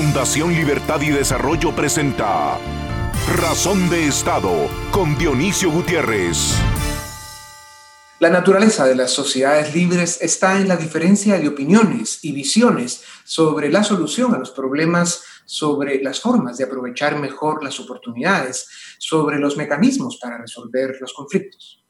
Fundación Libertad y Desarrollo presenta Razón de Estado con Dionisio Gutiérrez. La naturaleza de las sociedades libres está en la diferencia de opiniones y visiones sobre la solución a los problemas, sobre las formas de aprovechar mejor las oportunidades, sobre los mecanismos para resolver los conflictos.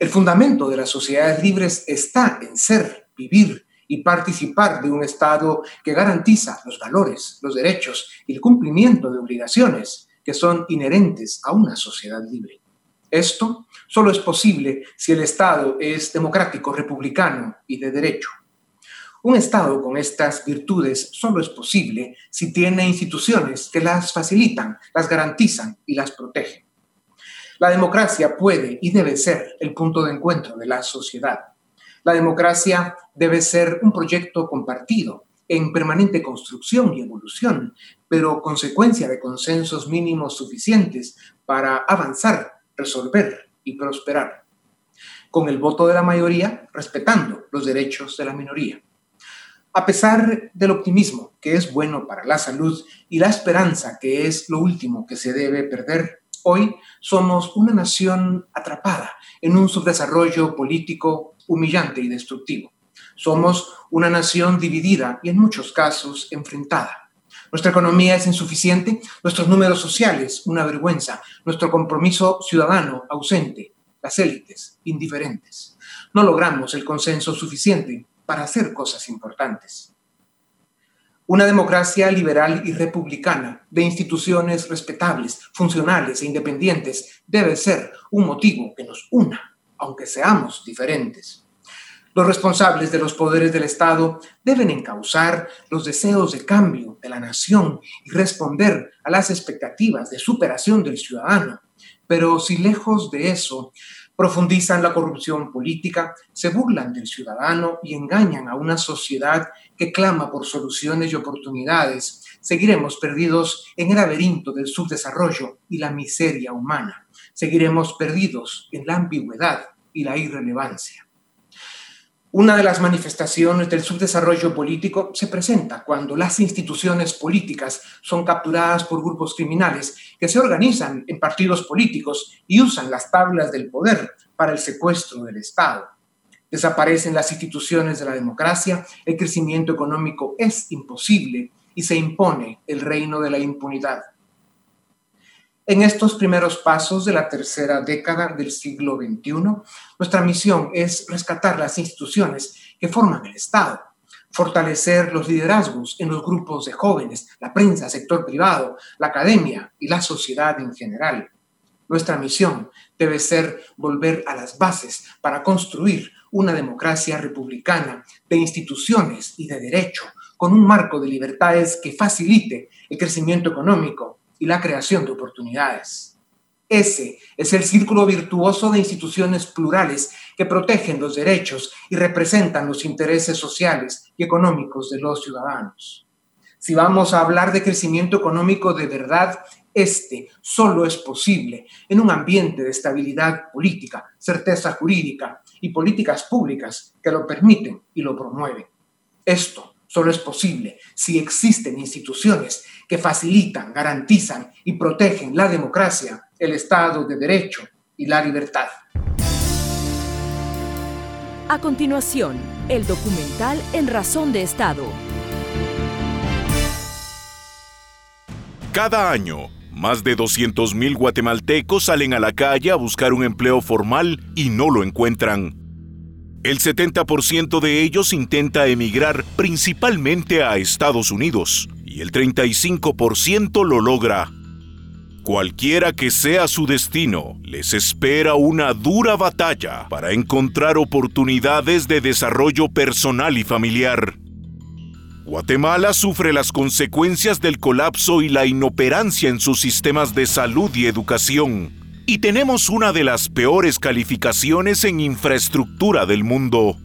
El fundamento de las sociedades libres está en ser, vivir, y participar de un Estado que garantiza los valores, los derechos y el cumplimiento de obligaciones que son inherentes a una sociedad libre. Esto solo es posible si el Estado es democrático, republicano y de derecho. Un Estado con estas virtudes solo es posible si tiene instituciones que las facilitan, las garantizan y las protegen. La democracia puede y debe ser el punto de encuentro de la sociedad la democracia debe ser un proyecto compartido, en permanente construcción y evolución, pero consecuencia de consensos mínimos suficientes para avanzar, resolver y prosperar. Con el voto de la mayoría, respetando los derechos de la minoría. A pesar del optimismo, que es bueno para la salud, y la esperanza, que es lo último que se debe perder, hoy somos una nación atrapada en un subdesarrollo político humillante y destructivo. Somos una nación dividida y en muchos casos enfrentada. Nuestra economía es insuficiente, nuestros números sociales una vergüenza, nuestro compromiso ciudadano ausente, las élites indiferentes. No logramos el consenso suficiente para hacer cosas importantes. Una democracia liberal y republicana de instituciones respetables, funcionales e independientes debe ser un motivo que nos una aunque seamos diferentes. Los responsables de los poderes del Estado deben encauzar los deseos de cambio de la nación y responder a las expectativas de superación del ciudadano. Pero si lejos de eso profundizan la corrupción política, se burlan del ciudadano y engañan a una sociedad que clama por soluciones y oportunidades, seguiremos perdidos en el laberinto del subdesarrollo y la miseria humana. Seguiremos perdidos en la ambigüedad y la irrelevancia. Una de las manifestaciones del subdesarrollo político se presenta cuando las instituciones políticas son capturadas por grupos criminales que se organizan en partidos políticos y usan las tablas del poder para el secuestro del Estado. Desaparecen las instituciones de la democracia, el crecimiento económico es imposible y se impone el reino de la impunidad. En estos primeros pasos de la tercera década del siglo XXI, nuestra misión es rescatar las instituciones que forman el Estado, fortalecer los liderazgos en los grupos de jóvenes, la prensa, sector privado, la academia y la sociedad en general. Nuestra misión debe ser volver a las bases para construir una democracia republicana de instituciones y de derecho, con un marco de libertades que facilite el crecimiento económico, y la creación de oportunidades. Ese es el círculo virtuoso de instituciones plurales que protegen los derechos y representan los intereses sociales y económicos de los ciudadanos. Si vamos a hablar de crecimiento económico de verdad, este solo es posible en un ambiente de estabilidad política, certeza jurídica y políticas públicas que lo permiten y lo promueven. Esto Solo es posible si existen instituciones que facilitan, garantizan y protegen la democracia, el Estado de Derecho y la libertad. A continuación, el documental En Razón de Estado. Cada año, más de 200.000 guatemaltecos salen a la calle a buscar un empleo formal y no lo encuentran. El 70% de ellos intenta emigrar principalmente a Estados Unidos y el 35% lo logra. Cualquiera que sea su destino, les espera una dura batalla para encontrar oportunidades de desarrollo personal y familiar. Guatemala sufre las consecuencias del colapso y la inoperancia en sus sistemas de salud y educación y tenemos una de las peores calificaciones en infraestructura del mundo.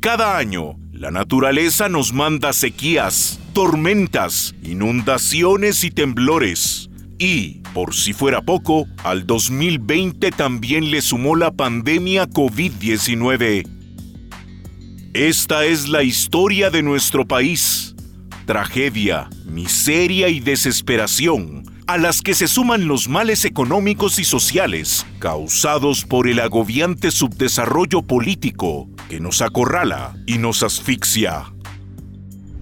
Cada año, la naturaleza nos manda sequías, tormentas, inundaciones y temblores. Y, por si fuera poco, al 2020 también le sumó la pandemia COVID-19. Esta es la historia de nuestro país tragedia, miseria y desesperación, a las que se suman los males económicos y sociales causados por el agobiante subdesarrollo político que nos acorrala y nos asfixia.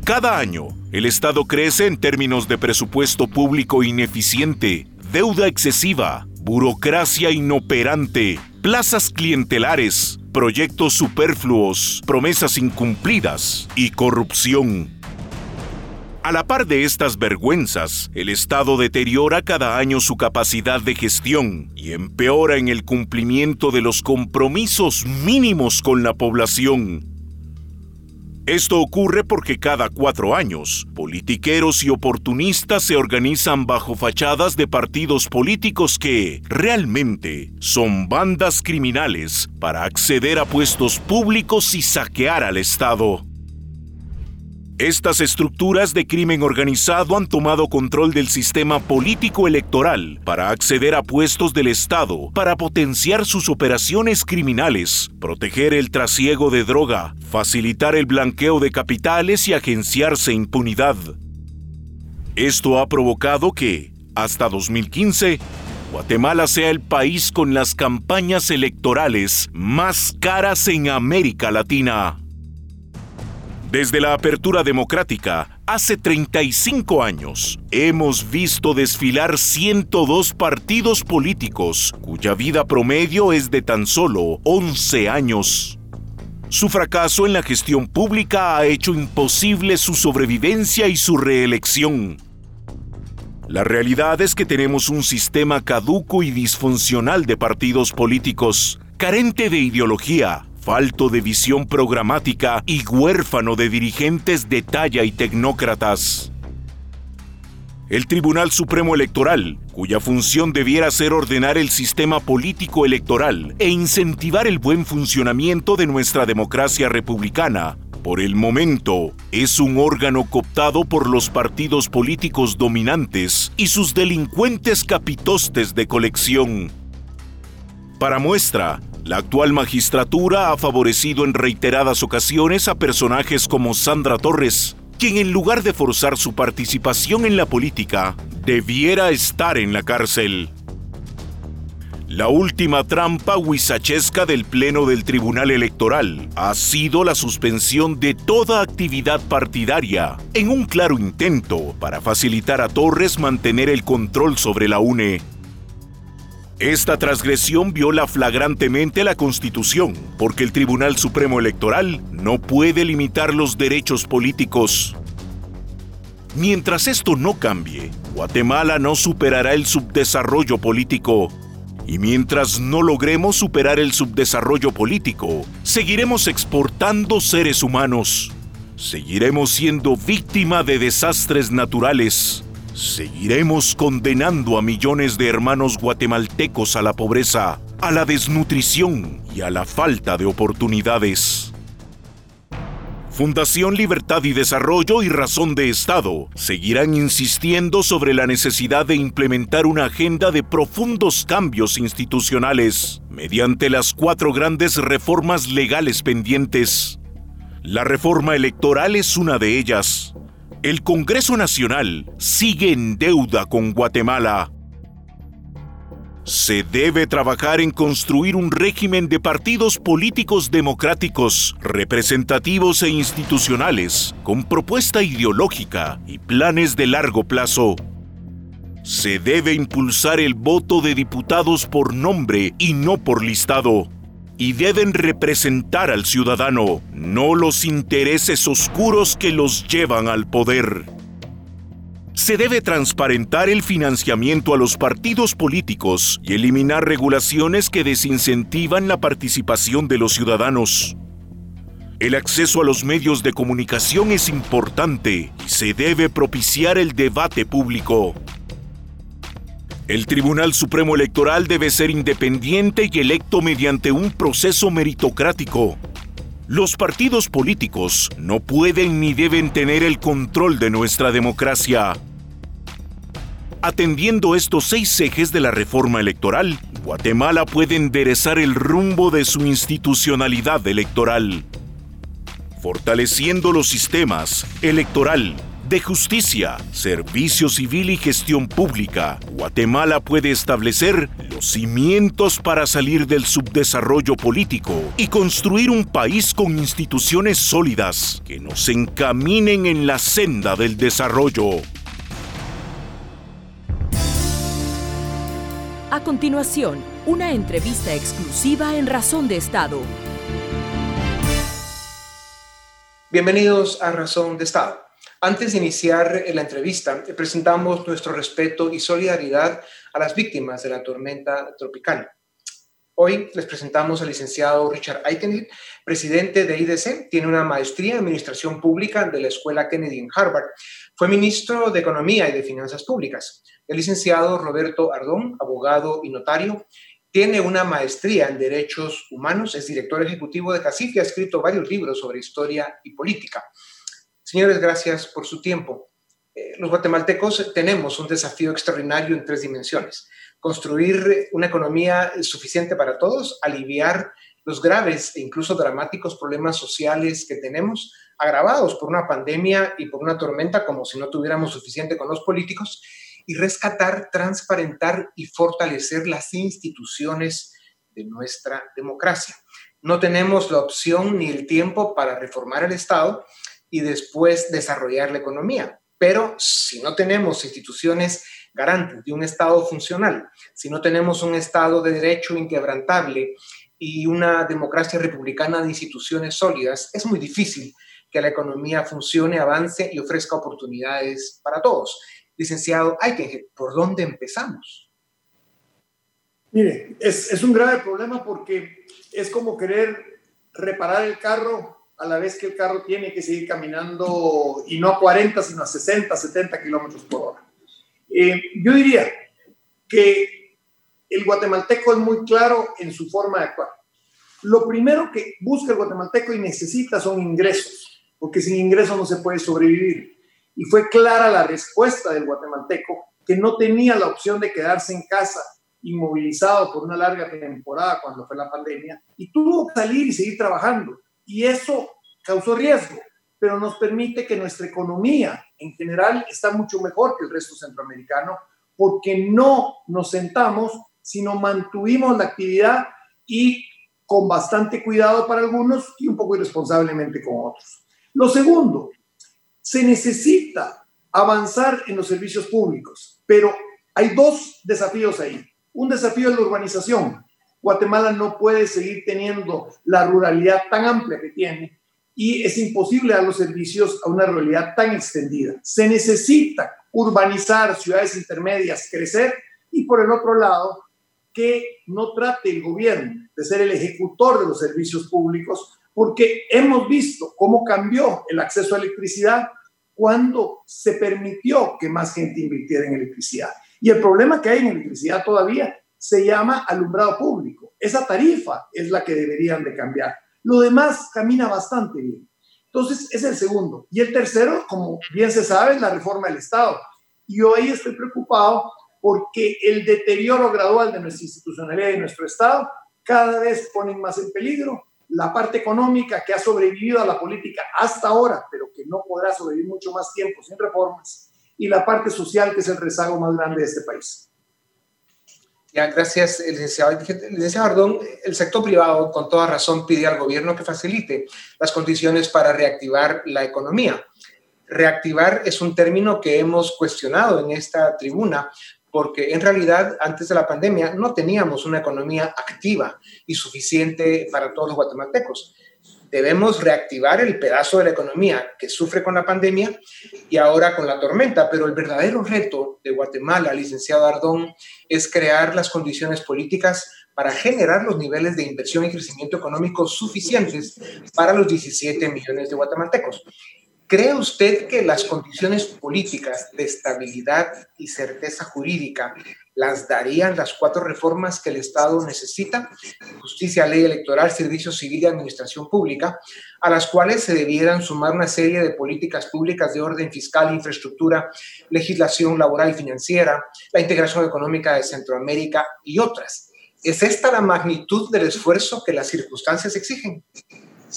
Cada año, el Estado crece en términos de presupuesto público ineficiente, deuda excesiva, burocracia inoperante, plazas clientelares, proyectos superfluos, promesas incumplidas y corrupción. A la par de estas vergüenzas, el Estado deteriora cada año su capacidad de gestión y empeora en el cumplimiento de los compromisos mínimos con la población esto ocurre porque cada cuatro años, politiqueros y oportunistas se organizan bajo fachadas de partidos políticos que, realmente, son bandas criminales para acceder a puestos públicos y saquear al Estado. Estas estructuras de crimen organizado han tomado control del sistema político electoral para acceder a puestos del Estado, para potenciar sus operaciones criminales, proteger el trasiego de droga, facilitar el blanqueo de capitales y agenciarse impunidad. Esto ha provocado que, hasta 2015, Guatemala sea el país con las campañas electorales más caras en América Latina. Desde la apertura democrática, hace 35 años, hemos visto desfilar 102 partidos políticos cuya vida promedio es de tan solo 11 años. Su fracaso en la gestión pública ha hecho imposible su sobrevivencia y su reelección. La realidad es que tenemos un sistema caduco y disfuncional de partidos políticos, carente de ideología, falto de visión programática y huérfano de dirigentes de talla y tecnócratas. El Tribunal Supremo Electoral, cuya función debiera ser ordenar el sistema político electoral e incentivar el buen funcionamiento de nuestra democracia republicana, por el momento es un órgano cooptado por los partidos políticos dominantes y sus delincuentes capitostes de colección. Para muestra, la actual magistratura ha favorecido en reiteradas ocasiones a personajes como Sandra Torres, quien en lugar de forzar su participación en la política, debiera estar en la cárcel. La última trampa huizachesca del Pleno del Tribunal Electoral ha sido la suspensión de toda actividad partidaria, en un claro intento para facilitar a Torres mantener el control sobre la UNE esta transgresión viola flagrantemente la Constitución, porque el Tribunal Supremo Electoral no puede limitar los derechos políticos. Mientras esto no cambie, Guatemala no superará el subdesarrollo político. Y mientras no logremos superar el subdesarrollo político, seguiremos exportando seres humanos. Seguiremos siendo víctima de desastres naturales Seguiremos condenando a millones de hermanos guatemaltecos a la pobreza, a la desnutrición y a la falta de oportunidades. Fundación Libertad y Desarrollo y Razón de Estado seguirán insistiendo sobre la necesidad de implementar una agenda de profundos cambios institucionales mediante las cuatro grandes reformas legales pendientes. La reforma electoral es una de ellas el Congreso Nacional sigue en deuda con Guatemala. Se debe trabajar en construir un régimen de partidos políticos democráticos, representativos e institucionales, con propuesta ideológica y planes de largo plazo. Se debe impulsar el voto de diputados por nombre y no por listado y deben representar al ciudadano, no los intereses oscuros que los llevan al poder. Se debe transparentar el financiamiento a los partidos políticos y eliminar regulaciones que desincentivan la participación de los ciudadanos. El acceso a los medios de comunicación es importante y se debe propiciar el debate público. El Tribunal Supremo Electoral debe ser independiente y electo mediante un proceso meritocrático. Los partidos políticos no pueden ni deben tener el control de nuestra democracia. Atendiendo estos seis ejes de la reforma electoral, Guatemala puede enderezar el rumbo de su institucionalidad electoral, fortaleciendo los sistemas electoral, de justicia, servicio civil y gestión pública, Guatemala puede establecer los cimientos para salir del subdesarrollo político y construir un país con instituciones sólidas que nos encaminen en la senda del desarrollo. A continuación, una entrevista exclusiva en Razón de Estado. Bienvenidos a Razón de Estado. Antes de iniciar la entrevista, presentamos nuestro respeto y solidaridad a las víctimas de la tormenta tropical. Hoy les presentamos al licenciado Richard Eichenhill, presidente de IDC, tiene una maestría en Administración Pública de la Escuela Kennedy en Harvard, fue ministro de Economía y de Finanzas Públicas. El licenciado Roberto Ardón, abogado y notario, tiene una maestría en Derechos Humanos, es director ejecutivo de CACIF y ha escrito varios libros sobre historia y política. Señores, gracias por su tiempo. Eh, los guatemaltecos tenemos un desafío extraordinario en tres dimensiones. Construir una economía suficiente para todos, aliviar los graves e incluso dramáticos problemas sociales que tenemos, agravados por una pandemia y por una tormenta como si no tuviéramos suficiente con los políticos, y rescatar, transparentar y fortalecer las instituciones de nuestra democracia. No tenemos la opción ni el tiempo para reformar el Estado, y después desarrollar la economía. Pero si no tenemos instituciones garantes de un Estado funcional, si no tenemos un Estado de derecho inquebrantable y una democracia republicana de instituciones sólidas, es muy difícil que la economía funcione, avance y ofrezca oportunidades para todos. Licenciado que ¿por dónde empezamos? Mire, es, es un grave problema porque es como querer reparar el carro a la vez que el carro tiene que seguir caminando y no a 40, sino a 60, 70 kilómetros por hora. Eh, yo diría que el guatemalteco es muy claro en su forma de actuar. Lo primero que busca el guatemalteco y necesita son ingresos, porque sin ingresos no se puede sobrevivir. Y fue clara la respuesta del guatemalteco, que no tenía la opción de quedarse en casa inmovilizado por una larga temporada cuando fue la pandemia, y tuvo que salir y seguir trabajando y eso causó riesgo, pero nos permite que nuestra economía en general está mucho mejor que el resto centroamericano porque no nos sentamos, sino mantuvimos la actividad y con bastante cuidado para algunos y un poco irresponsablemente con otros. Lo segundo, se necesita avanzar en los servicios públicos, pero hay dos desafíos ahí. Un desafío es la urbanización, Guatemala no puede seguir teniendo la ruralidad tan amplia que tiene y es imposible dar los servicios a una ruralidad tan extendida. Se necesita urbanizar ciudades intermedias, crecer y por el otro lado, que no trate el gobierno de ser el ejecutor de los servicios públicos, porque hemos visto cómo cambió el acceso a electricidad cuando se permitió que más gente invirtiera en electricidad. Y el problema que hay en electricidad todavía se llama alumbrado público. Esa tarifa es la que deberían de cambiar. Lo demás camina bastante bien. Entonces, es el segundo. Y el tercero, como bien se sabe, es la reforma del Estado. Y ahí estoy preocupado porque el deterioro gradual de nuestra institucionalidad y nuestro Estado cada vez ponen más en peligro la parte económica que ha sobrevivido a la política hasta ahora, pero que no podrá sobrevivir mucho más tiempo sin reformas, y la parte social que es el rezago más grande de este país gracias, licenciado. Licenciado Ardón, el sector privado, con toda razón, pide al gobierno que facilite las condiciones para reactivar la economía. Reactivar es un término que hemos cuestionado en esta tribuna, porque en realidad antes de la pandemia no teníamos una economía activa y suficiente para todos los guatemaltecos debemos reactivar el pedazo de la economía que sufre con la pandemia y ahora con la tormenta. Pero el verdadero reto de Guatemala, licenciado Ardón, es crear las condiciones políticas para generar los niveles de inversión y crecimiento económico suficientes para los 17 millones de guatemaltecos. ¿Cree usted que las condiciones políticas de estabilidad y certeza jurídica las darían las cuatro reformas que el Estado necesita, justicia, ley electoral, servicio civil y administración pública, a las cuales se debieran sumar una serie de políticas públicas de orden fiscal, infraestructura, legislación laboral y financiera, la integración económica de Centroamérica y otras. ¿Es esta la magnitud del esfuerzo que las circunstancias exigen?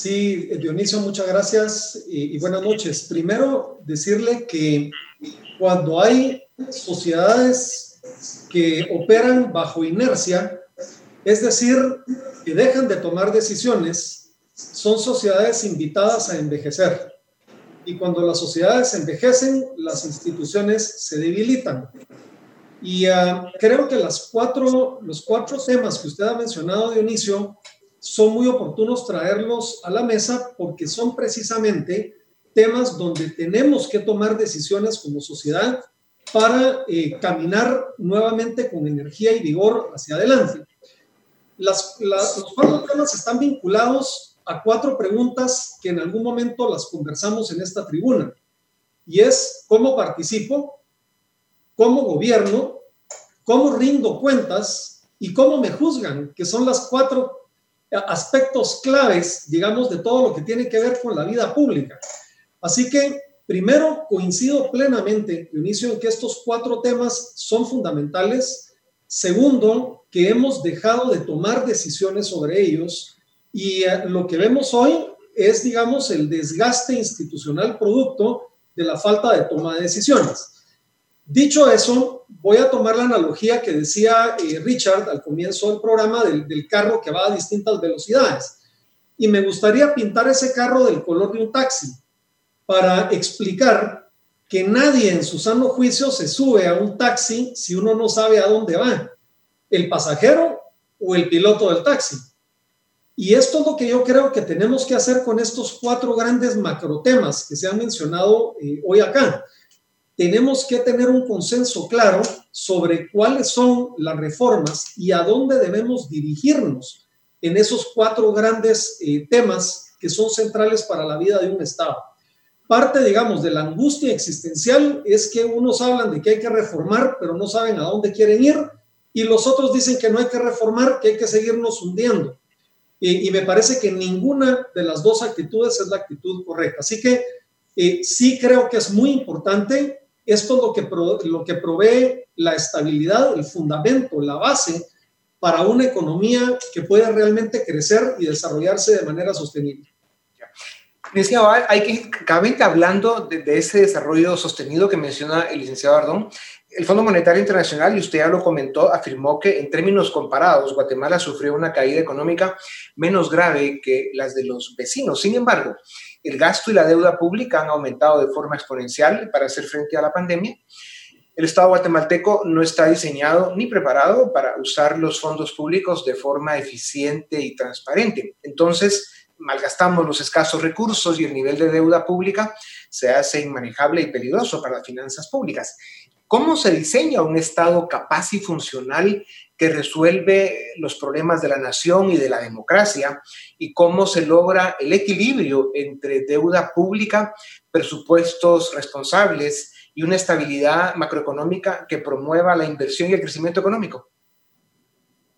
Sí, Dionisio, muchas gracias y, buenas noches. Primero, decirle que cuando hay sociedades que operan bajo inercia, es decir, que dejan de tomar decisiones, son sociedades invitadas a envejecer. Y cuando las sociedades envejecen, las instituciones se debilitan. Y uh, creo que los cuatro temas que usted ha mencionado, Dionisio, son muy oportunos traerlos a la mesa porque son precisamente temas donde tenemos que tomar decisiones como sociedad para eh, caminar nuevamente con energía y vigor hacia adelante. Los cuatro temas están vinculados a cuatro preguntas que en algún momento las conversamos en esta tribuna. Y es cómo participo, cómo gobierno, cómo rindo cuentas y cómo me juzgan, que son las cuatro aspectos claves, digamos, de todo lo que tiene que ver con la vida pública. Así que, primero, coincido plenamente, Dionisio, en que estos cuatro temas son fundamentales. Segundo, que hemos dejado de tomar decisiones sobre ellos y eh, lo que vemos hoy es, digamos, el desgaste institucional producto de la falta de toma de decisiones. Dicho eso, voy a tomar la analogía que decía eh, Richard al comienzo del programa del, carro que va a distintas velocidades. Y me gustaría pintar ese carro del color de un taxi para explicar que nadie en su sano juicio se sube a un taxi si uno no sabe a dónde va, el pasajero o el piloto del taxi. Y esto es lo que yo creo que tenemos que hacer con estos cuatro grandes macrotemas que se han mencionado eh, hoy acá tenemos que tener un consenso claro sobre cuáles son las reformas y a dónde debemos dirigirnos en esos cuatro grandes eh, temas que son centrales para la vida de un Estado. Parte, digamos, de la angustia existencial es que unos hablan de que hay que reformar, pero no saben a dónde quieren ir, y los otros dicen que no hay que reformar, que hay que seguirnos hundiendo. Y, y me parece que ninguna de las dos actitudes es la actitud correcta. Así que eh, sí creo que es muy importante esto es lo que, pro, lo que provee la estabilidad, el fundamento, la base para una economía que pueda realmente crecer y desarrollarse de manera sostenible. Decía, hay que, cabamente hablando de, de, ese desarrollo sostenido que menciona el licenciado Ardón, el Fondo Monetario Internacional, y usted ya lo comentó, afirmó que en términos comparados, Guatemala sufrió una caída económica menos grave que las de los vecinos. Sin embargo, el gasto y la deuda pública han aumentado de forma exponencial para hacer frente a la pandemia. El Estado guatemalteco no está diseñado ni preparado para usar los fondos públicos de forma eficiente y transparente. Entonces, malgastamos los escasos recursos y el nivel de deuda pública se hace inmanejable y peligroso para las finanzas públicas. ¿Cómo se diseña un Estado capaz y funcional que resuelve los problemas de la nación y de la democracia y cómo se logra el equilibrio entre deuda pública, presupuestos responsables y una estabilidad macroeconómica que promueva la inversión y el crecimiento económico.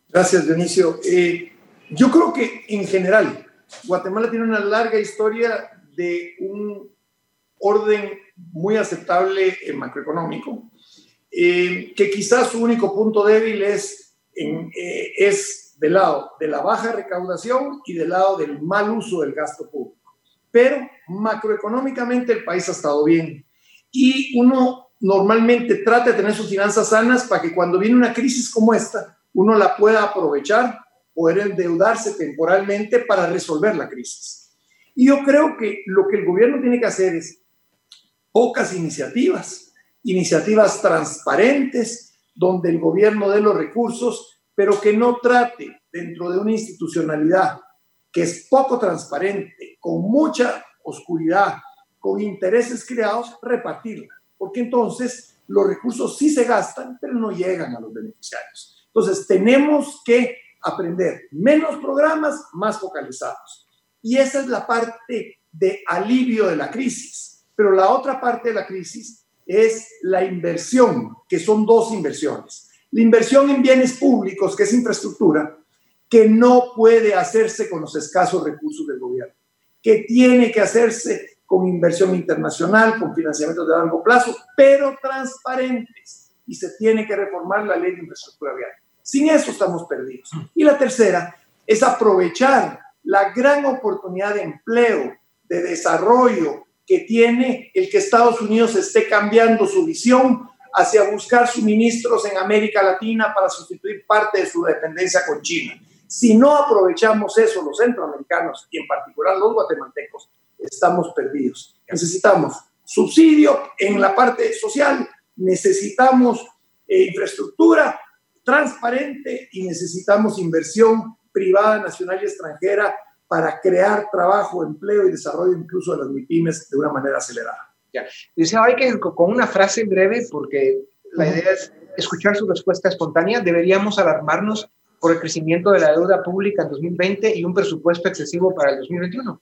Gracias, Dionisio. Eh, yo creo que en general Guatemala tiene una larga historia de un orden muy aceptable en macroeconómico, eh, que quizás su único punto débil es eh, es del lado de la baja recaudación y del lado del mal uso del gasto público. Pero macroeconómicamente el país ha estado bien y uno normalmente trata de tener sus finanzas sanas para que cuando viene una crisis como esta, uno la pueda aprovechar, poder endeudarse temporalmente para resolver la crisis. Y yo creo que lo que el gobierno tiene que hacer es pocas iniciativas, iniciativas transparentes, donde el gobierno dé los recursos, pero que no trate dentro de una institucionalidad que es poco transparente, con mucha oscuridad, con intereses creados, repartirla. Porque entonces los recursos sí se gastan, pero no llegan a los beneficiarios. Entonces tenemos que aprender menos programas más focalizados. Y esa es la parte de alivio de la crisis. Pero la otra parte de la crisis es la inversión, que son dos inversiones. La inversión en bienes públicos, que es infraestructura, que no puede hacerse con los escasos recursos del gobierno, que tiene que hacerse con inversión internacional, con financiamientos de largo plazo, pero transparentes. Y se tiene que reformar la ley de infraestructura vial. Sin eso estamos perdidos. Y la tercera es aprovechar la gran oportunidad de empleo, de desarrollo que tiene el que Estados Unidos esté cambiando su visión hacia buscar suministros en América Latina para sustituir parte de su dependencia con China. Si no aprovechamos eso los centroamericanos y en particular los guatemaltecos, estamos perdidos. Necesitamos subsidio en la parte social, necesitamos eh, infraestructura transparente y necesitamos inversión privada, nacional y extranjera para crear trabajo, empleo y desarrollo incluso de las MIPIMES de una manera acelerada. Ya. Dice, hay que con una frase breve, porque la idea es escuchar su respuesta espontánea, deberíamos alarmarnos por el crecimiento de la deuda pública en 2020 y un presupuesto excesivo para el 2021.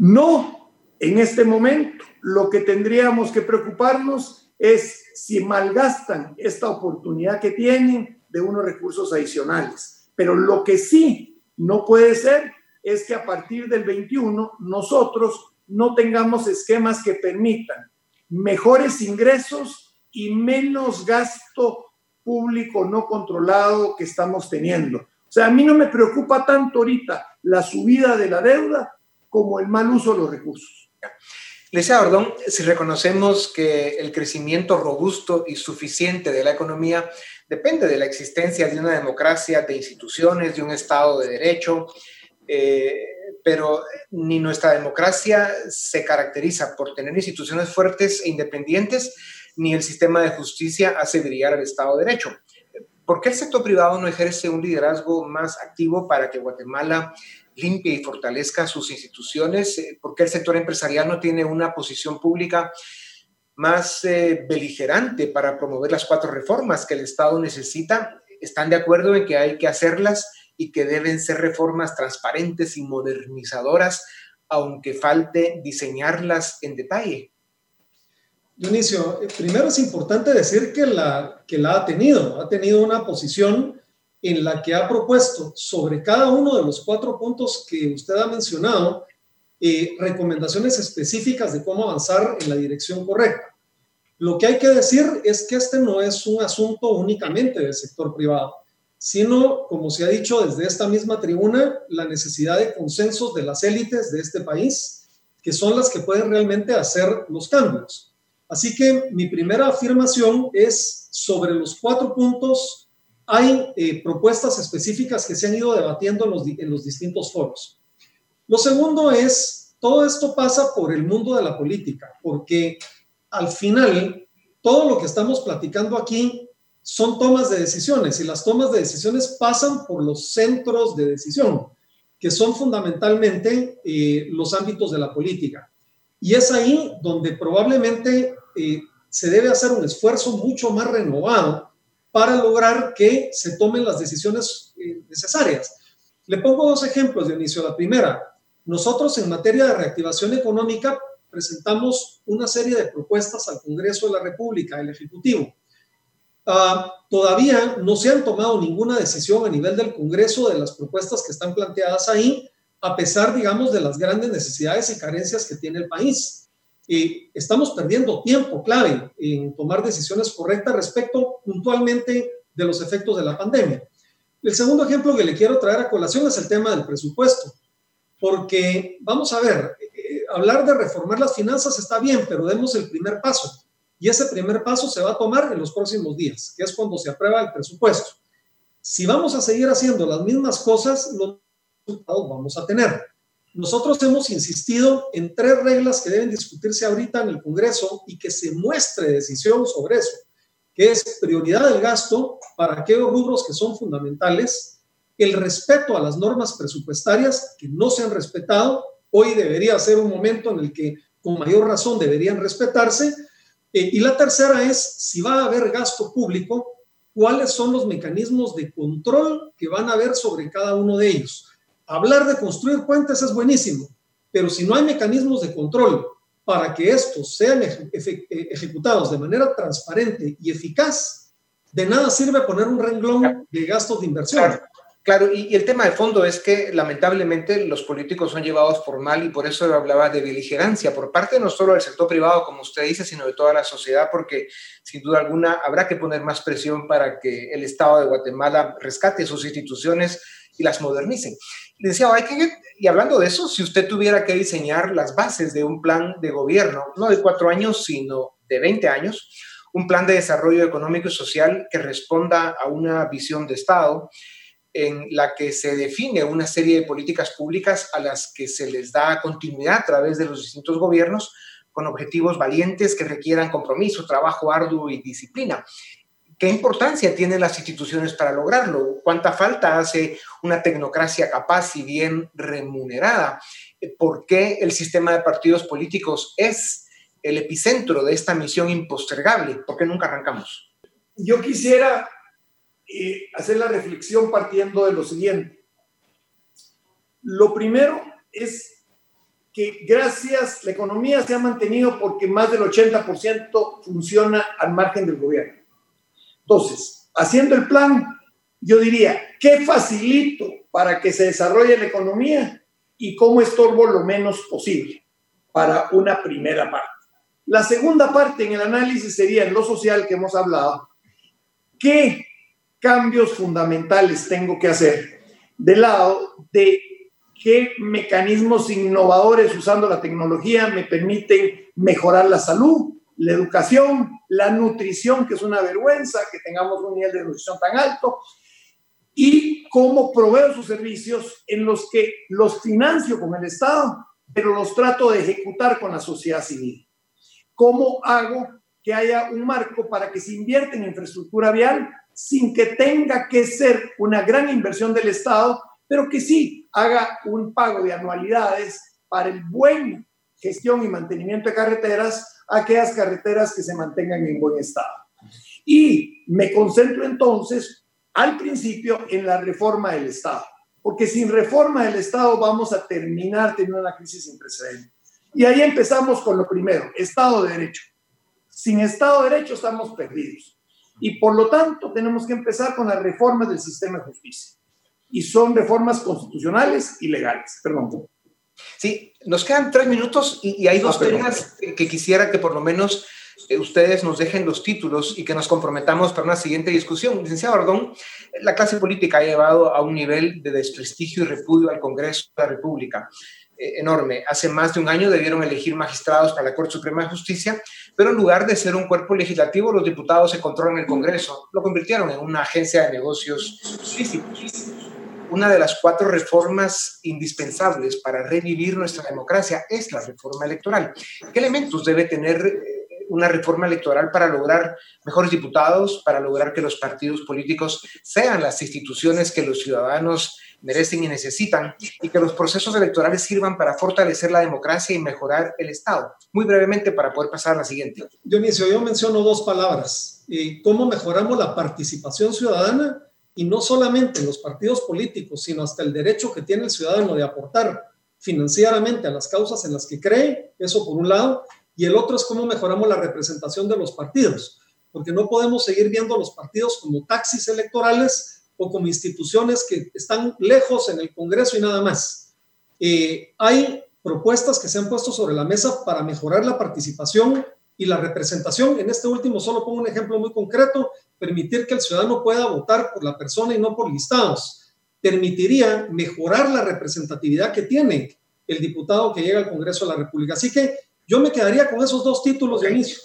No, en este momento lo que tendríamos que preocuparnos es si malgastan esta oportunidad que tienen de unos recursos adicionales. Pero lo que sí no puede ser es que a partir del 21 nosotros no tengamos esquemas que permitan mejores ingresos y menos gasto público no controlado que estamos teniendo. O sea, a mí no me preocupa tanto ahorita la subida de la deuda como el mal uso de los recursos. Lisa Ordón, si reconocemos que el crecimiento robusto y suficiente de la economía depende de la existencia de una democracia, de instituciones, de un Estado de Derecho, eh, pero ni nuestra democracia se caracteriza por tener instituciones fuertes e independientes, ni el sistema de justicia hace brillar al Estado de Derecho. ¿Por qué el sector privado no ejerce un liderazgo más activo para que Guatemala limpie y fortalezca sus instituciones? ¿Por qué el sector empresarial no tiene una posición pública más eh, beligerante para promover las cuatro reformas que el Estado necesita? ¿Están de acuerdo en que hay que hacerlas y que deben ser reformas transparentes y modernizadoras, aunque falte diseñarlas en detalle? Dionisio, eh, primero es importante decir que la, que la ha tenido, ha tenido una posición en la que ha propuesto sobre cada uno de los cuatro puntos que usted ha mencionado eh, recomendaciones específicas de cómo avanzar en la dirección correcta. Lo que hay que decir es que este no es un asunto únicamente del sector privado, sino, como se ha dicho desde esta misma tribuna, la necesidad de consensos de las élites de este país, que son las que pueden realmente hacer los cambios. Así que mi primera afirmación es sobre los cuatro puntos. Hay eh, propuestas específicas que se han ido debatiendo en los, en los distintos foros. Lo segundo es, todo esto pasa por el mundo de la política, porque al final todo lo que estamos platicando aquí son tomas de decisiones y las tomas de decisiones pasan por los centros de decisión, que son fundamentalmente eh, los ámbitos de la política. Y es ahí donde probablemente eh, se debe hacer un esfuerzo mucho más renovado para lograr que se tomen las decisiones eh, necesarias. Le pongo dos ejemplos, Dionisio. La primera, nosotros en materia de reactivación económica presentamos una serie de propuestas al Congreso de la República, el Ejecutivo. Ah, todavía no se han tomado ninguna decisión a nivel del Congreso de las propuestas que están planteadas ahí, a pesar, digamos, de las grandes necesidades y carencias que tiene el país estamos perdiendo tiempo clave en tomar decisiones correctas respecto puntualmente de los efectos de la pandemia. El segundo ejemplo que le quiero traer a colación es el tema del presupuesto, porque vamos a ver, eh, hablar de reformar las finanzas está bien, pero demos el primer paso. Y ese primer paso se va a tomar en los próximos días, que es cuando se aprueba el presupuesto. Si vamos a seguir haciendo las mismas cosas, los resultados vamos a tener. Nosotros hemos insistido en tres reglas que deben discutirse ahorita en el Congreso y que se muestre decisión sobre eso, que es prioridad del gasto para aquellos rubros que son fundamentales, el respeto a las normas presupuestarias que no se han respetado, hoy debería ser un momento en el que con mayor razón deberían respetarse, eh, y la tercera es, si va a haber gasto público, cuáles son los mecanismos de control que van a haber sobre cada uno de ellos hablar de construir puentes es buenísimo, pero si no hay mecanismos de control para que estos sean eh, ejecutados de manera transparente y eficaz, de nada sirve poner un renglón de gastos de inversión. Claro, y, el tema de fondo es que lamentablemente los políticos son llevados por mal y por eso hablaba de beligerancia por parte no solo del sector privado, como usted dice, sino de toda la sociedad, porque sin duda alguna habrá que poner más presión para que el Estado de Guatemala rescate sus instituciones y las modernicen. Le decía, y hablando de eso, si usted tuviera que diseñar las bases de un plan de gobierno, no de cuatro años, sino de 20 años, un plan de desarrollo económico y social que responda a una visión de Estado en la que se define una serie de políticas públicas a las que se les da continuidad a través de los distintos gobiernos con objetivos valientes que requieran compromiso, trabajo arduo y disciplina. ¿Qué importancia tienen las instituciones para lograrlo? ¿Cuánta falta hace una tecnocracia capaz y bien remunerada? ¿Por qué el sistema de partidos políticos es el epicentro de esta misión impostergable? ¿Por qué nunca arrancamos? Yo quisiera eh, hacer la reflexión partiendo de lo siguiente. Lo primero es que gracias, la economía se ha mantenido porque más del 80% funciona al margen del gobierno. Entonces, haciendo el plan, yo diría, ¿qué facilito para que se desarrolle la economía y cómo estorbo lo menos posible para una primera parte? La segunda parte en el análisis sería en lo social que hemos hablado. ¿Qué cambios fundamentales tengo que hacer del lado de qué mecanismos innovadores usando la tecnología me permiten mejorar la salud, la educación, la nutrición, que es una vergüenza que tengamos un nivel de nutrición tan alto, y cómo proveo sus servicios en los que los financio con el Estado, pero los trato de ejecutar con la sociedad civil. ¿Cómo hago que haya un marco para que se invierta en infraestructura vial sin que tenga que ser una gran inversión del Estado, pero que sí haga un pago de anualidades para el buen gestión y mantenimiento de carreteras aquellas carreteras que se mantengan en buen estado. Y me concentro entonces al principio en la reforma del Estado, porque sin reforma del Estado vamos a terminar teniendo una crisis sin precedentes. Y ahí empezamos con lo primero, Estado de Derecho. Sin Estado de Derecho estamos perdidos. Y por lo tanto tenemos que empezar con las reformas del sistema de justicia. Y son reformas constitucionales y legales. Perdón. Sí, nos quedan tres minutos y, hay dos ah, temas que quisiera que por lo menos eh, ustedes nos dejen los títulos y que nos comprometamos para una siguiente discusión. Licenciado Ardón, la clase política ha llevado a un nivel de desprestigio y repudio al Congreso de la República enorme. Hace más de un año debieron elegir magistrados para la Corte Suprema de Justicia, pero en lugar de ser un cuerpo legislativo, los diputados se controlan el Congreso. Lo convirtieron en una agencia de negocios ilícitos una de las cuatro reformas indispensables para revivir nuestra democracia es la reforma electoral. ¿Qué elementos debe tener eh, una reforma electoral para lograr mejores diputados, para lograr que los partidos políticos sean las instituciones que los ciudadanos merecen y necesitan y que los procesos electorales sirvan para fortalecer la democracia y mejorar el Estado. Muy brevemente para poder pasar a la siguiente. Dionisio, yo menciono dos palabras. ¿Cómo mejoramos la participación ciudadana? y no solamente en los partidos políticos, sino hasta el derecho que tiene el ciudadano de aportar financieramente a las causas en las que cree, eso por un lado, y el otro es cómo mejoramos la representación de los partidos, porque no podemos seguir viendo a los partidos como taxis electorales o como instituciones que están lejos en el Congreso y nada más. Eh, hay propuestas que se han puesto sobre la mesa para mejorar la participación y la representación. En este último solo pongo un ejemplo muy concreto, permitir que el ciudadano pueda votar por la persona y no por listados. Permitiría mejorar la representatividad que tiene el diputado que llega al Congreso de la República. Así que yo me quedaría con esos dos títulos de inicio.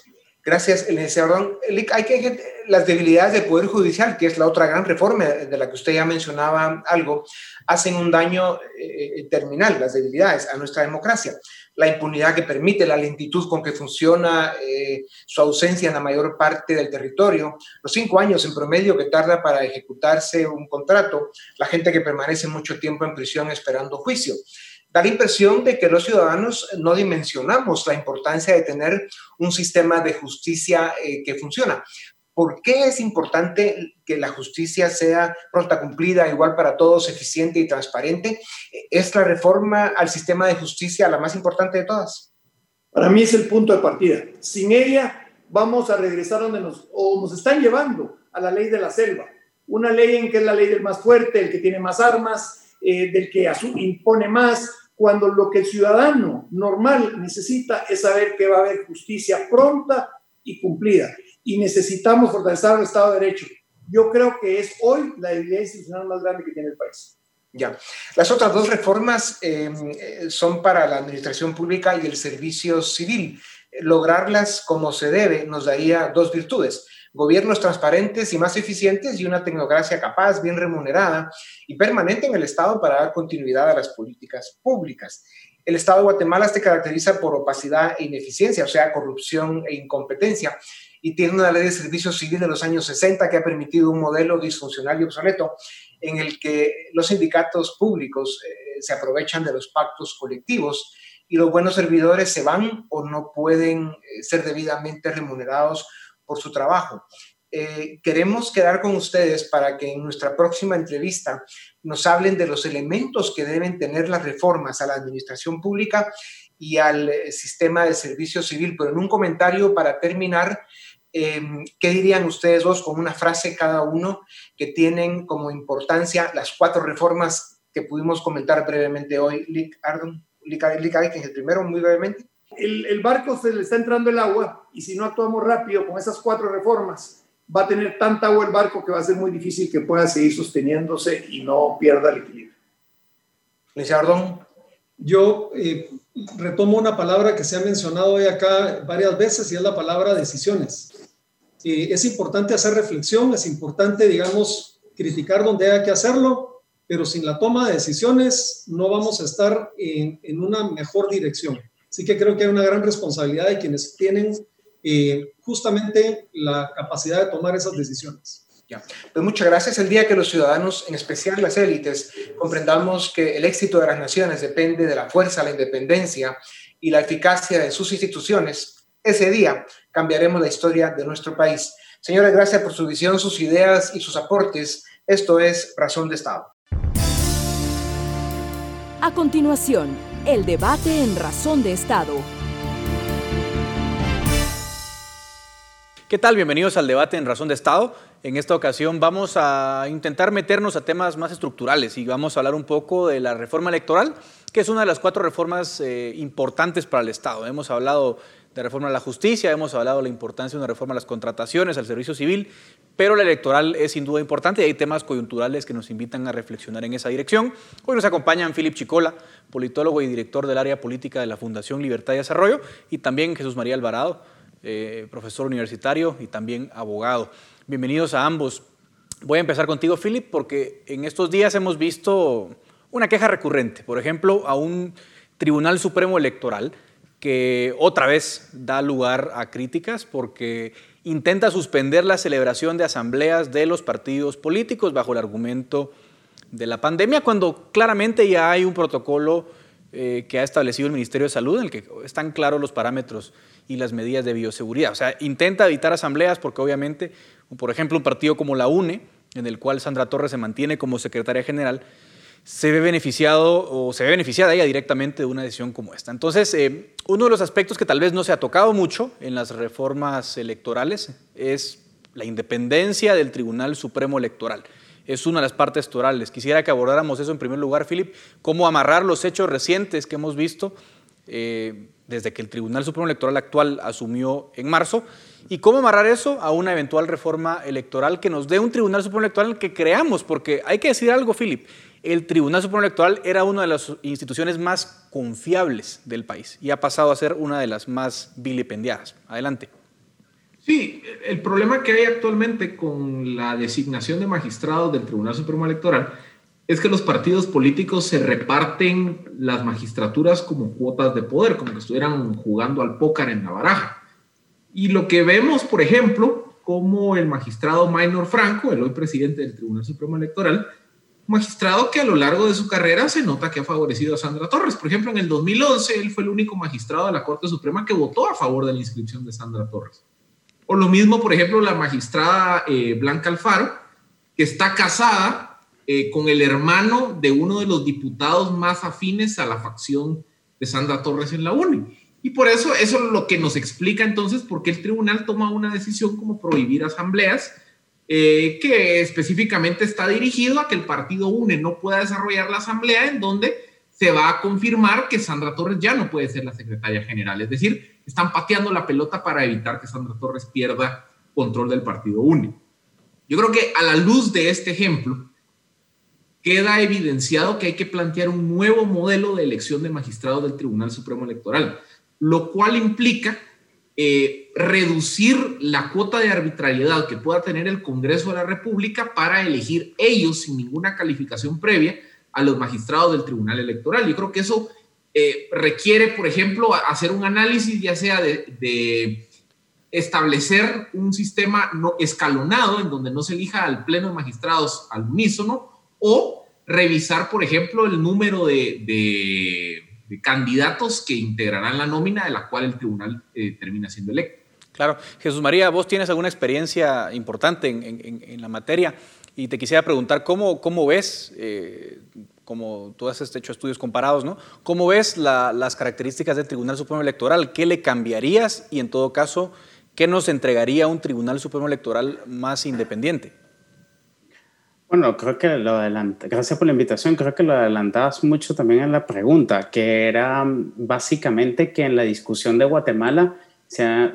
Gracias, licenciado Hay que las debilidades del Poder Judicial, que es la otra gran reforma de la que usted ya mencionaba algo, hacen un daño eh, eh, terminal, las debilidades, a nuestra democracia la impunidad que permite, la lentitud con que funciona eh, su ausencia en la mayor parte del territorio, los cinco años en promedio que tarda para ejecutarse un contrato, la gente que permanece mucho tiempo en prisión esperando juicio. Da la impresión de que los ciudadanos no dimensionamos la importancia de tener un sistema de justicia eh, que funciona. ¿Por qué es importante que la justicia sea pronta cumplida, igual para todos, eficiente y transparente? ¿Es la reforma al sistema de justicia la más importante de todas? Para mí es el punto de partida. Sin ella vamos a regresar donde nos, o nos están llevando a la ley de la selva. Una ley en que es la ley del más fuerte, el que tiene más armas, eh, del que impone más, cuando lo que el ciudadano normal necesita es saber que va a haber justicia pronta y cumplida y necesitamos fortalecer el Estado de Derecho. Yo creo que es hoy la debilidad institucional más grande que tiene el país. Ya. Las otras dos reformas em, eh, son para la administración pública y el servicio civil. Lograrlas como se debe nos daría dos virtudes gobiernos transparentes y más eficientes y una tecnocracia capaz, bien remunerada y permanente en el Estado para dar continuidad a las políticas públicas. El Estado de Guatemala se caracteriza por opacidad e ineficiencia, o sea, corrupción e incompetencia, y tiene una ley de servicio civil de los años 60 que ha permitido un modelo disfuncional y obsoleto en el que los sindicatos públicos eh, se aprovechan de los pactos colectivos y los buenos servidores se van o no pueden eh, ser debidamente remunerados por su trabajo. Eh, queremos quedar con ustedes para que en nuestra próxima entrevista nos hablen de los elementos que deben tener las reformas a la administración pública y al eh, sistema de servicio civil. Pero en un comentario para terminar, em, ¿qué dirían ustedes dos con una frase cada uno que tienen como importancia las cuatro reformas que pudimos comentar brevemente hoy? Lick Ardon, Lick, el primero, muy brevemente el, barco se le está entrando el agua y si no actuamos rápido con esas cuatro reformas, va a tener tanta agua el barco que va a ser muy difícil que pueda seguir sosteniéndose y no pierda el equilibrio. Ardón. Yo eh, retomo una palabra que se ha mencionado hoy acá varias veces y es la palabra decisiones. Eh, es importante hacer reflexión, es importante, digamos, criticar donde haya que hacerlo, pero sin la toma de decisiones no vamos a estar en, en una mejor dirección. Así que creo que hay una gran responsabilidad de quienes tienen eh, justamente la capacidad de tomar esas decisiones. Ya. Pues muchas gracias. El día que los ciudadanos, en especial las élites, comprendamos que el éxito de las naciones depende de la fuerza, la independencia y la eficacia de sus instituciones, ese día cambiaremos la historia de nuestro país. Señores, gracias por su visión, sus ideas y sus aportes. Esto es Razón de Estado. A continuación, el debate en Razón de Estado. ¿Qué tal? Bienvenidos al debate en Razón de Estado. En esta ocasión vamos a intentar meternos a temas más estructurales y vamos a hablar un poco de la reforma electoral, que es una de las cuatro reformas eh, importantes para el Estado. Hemos hablado de reforma a la justicia, hemos hablado de la importancia de una reforma a las contrataciones, al servicio civil, pero la electoral es sin duda importante y hay temas coyunturales que nos invitan a reflexionar en esa dirección. Hoy nos acompañan Philip Chicola, politólogo y director del área política de la Fundación Libertad y Desarrollo, y también Jesús María Alvarado, eh, profesor universitario y también abogado. Bienvenidos a ambos. Voy a empezar contigo, Philip, porque en estos días hemos visto una queja recurrente, por ejemplo, a un Tribunal Supremo Electoral que otra vez da lugar a críticas porque intenta suspender la celebración de asambleas de los partidos políticos bajo el argumento de la pandemia, cuando claramente ya hay un protocolo eh, que ha establecido el Ministerio de Salud en el que están claros los parámetros y las medidas de bioseguridad. O sea, intenta evitar asambleas porque obviamente, por ejemplo, un partido como la UNE, en el cual Sandra Torres se mantiene como secretaria general, se ve beneficiado o se ve beneficiada ella directamente de una decisión como esta. Entonces, eh, uno de los aspectos que tal vez no se ha tocado mucho en las reformas electorales es la independencia del Tribunal Supremo Electoral. Es una de las partes torales. Quisiera que abordáramos eso en primer lugar, Philip, cómo amarrar los hechos recientes que hemos visto eh, desde que el Tribunal Supremo Electoral actual asumió en marzo y cómo amarrar eso a una eventual reforma electoral que nos dé un Tribunal Supremo Electoral que creamos, porque hay que decir algo, Philip, el Tribunal Supremo Electoral era una de las instituciones más confiables del país y ha pasado a ser una de las más vilipendiadas. Adelante. Sí, el problema que hay actualmente con la designación de magistrados del Tribunal Supremo Electoral es que los partidos políticos se reparten las magistraturas como cuotas de poder, como que estuvieran jugando al póker en la baraja. Y lo que vemos, por ejemplo, como el magistrado Minor Franco, el hoy presidente del Tribunal Supremo Electoral, magistrado que a lo largo de su carrera se nota que ha favorecido a Sandra Torres. Por ejemplo, en el 2011 él fue el único magistrado de la Corte Suprema que votó a favor de la inscripción de Sandra Torres. O lo mismo, por ejemplo, la magistrada eh, Blanca Alfaro, que está casada eh, con el hermano de uno de los diputados más afines a la facción de Sandra Torres en la UNI. Y por eso, eso es lo que nos explica entonces por qué el tribunal toma una decisión como prohibir asambleas eh, que específicamente está dirigido a que el partido UNE no pueda desarrollar la asamblea en donde se va a confirmar que Sandra Torres ya no puede ser la secretaria general. Es decir, están pateando la pelota para evitar que Sandra Torres pierda control del partido UNE. Yo creo que a la luz de este ejemplo, queda evidenciado que hay que plantear un nuevo modelo de elección de magistrados del Tribunal Supremo Electoral, lo cual implica eh, reducir la cuota de arbitrariedad que pueda tener el Congreso de la República para elegir ellos sin ninguna calificación previa a los magistrados del Tribunal Electoral. Yo creo que eso eh, requiere, por ejemplo, hacer un análisis ya sea de, establecer un sistema no escalonado en donde no se elija al pleno de magistrados al unísono o revisar, por ejemplo, el número de, candidatos que integrarán la nómina de la cual el tribunal eh, termina siendo electo. Claro. Jesús María, vos tienes alguna experiencia importante en, la materia y te quisiera preguntar cómo, cómo ves, eh, como tú has hecho estudios comparados, ¿no? ¿Cómo ves las características del Tribunal Supremo Electoral? ¿Qué le cambiarías y en todo caso, qué nos entregaría un Tribunal Supremo Electoral más independiente? Bueno, creo que lo. Gracias por la invitación. Creo que lo adelantabas mucho también en la pregunta, que era mm, básicamente que en la discusión de Guatemala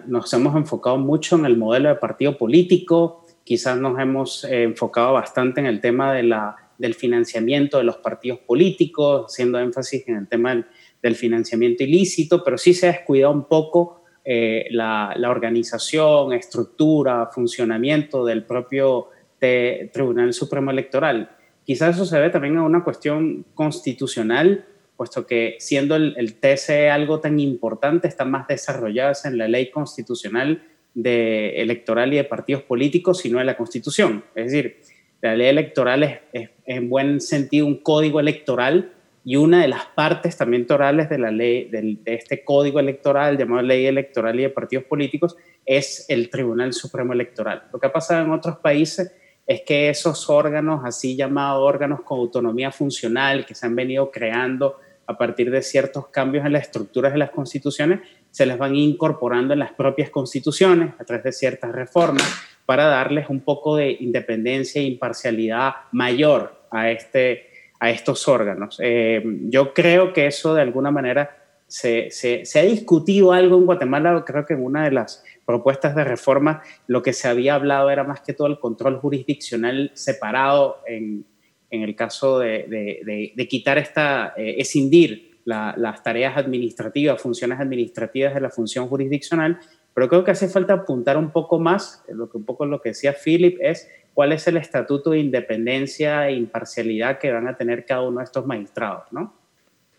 nos hemos enfocado mucho en el modelo de partido político, quizás nos hemos eh, enfocado bastante en el tema de la del financiamiento de los partidos políticos, haciendo énfasis en el tema del, financiamiento ilícito, pero sí se ha descuidado un poco eh, la, organización, estructura, funcionamiento del propio Tribunal Supremo Electoral. Quizás eso se debe también a una cuestión constitucional, puesto que siendo el, el TCE algo tan importante, está más desarrolladas en la ley constitucional de electoral y de partidos políticos, sino en la Constitución. Es decir, la ley electoral es, en buen sentido un código electoral y una de las partes también torales de la ley, de este código electoral llamado ley electoral y de partidos políticos es el Tribunal Supremo Electoral. Lo que ha pasado en otros países es que esos órganos, así llamados órganos con autonomía funcional, que se han venido creando a partir de ciertos cambios en las estructuras de las constituciones, se les van incorporando en las propias constituciones a través de ciertas reformas para darles un poco de independencia e imparcialidad mayor a, este, a estos órganos. Eh, yo creo que eso de alguna manera se, se, ha discutido algo en Guatemala, creo que en una de las propuestas de reforma lo que se había hablado era más que todo el control jurisdiccional separado en, en el caso de, de, quitar esta, eh, escindir las tareas administrativas, funciones administrativas de la función jurisdiccional pero creo que hace falta apuntar un poco más, lo que un poco lo que decía Philip es cuál es el estatuto de independencia e imparcialidad que van a tener cada uno de estos magistrados, ¿no?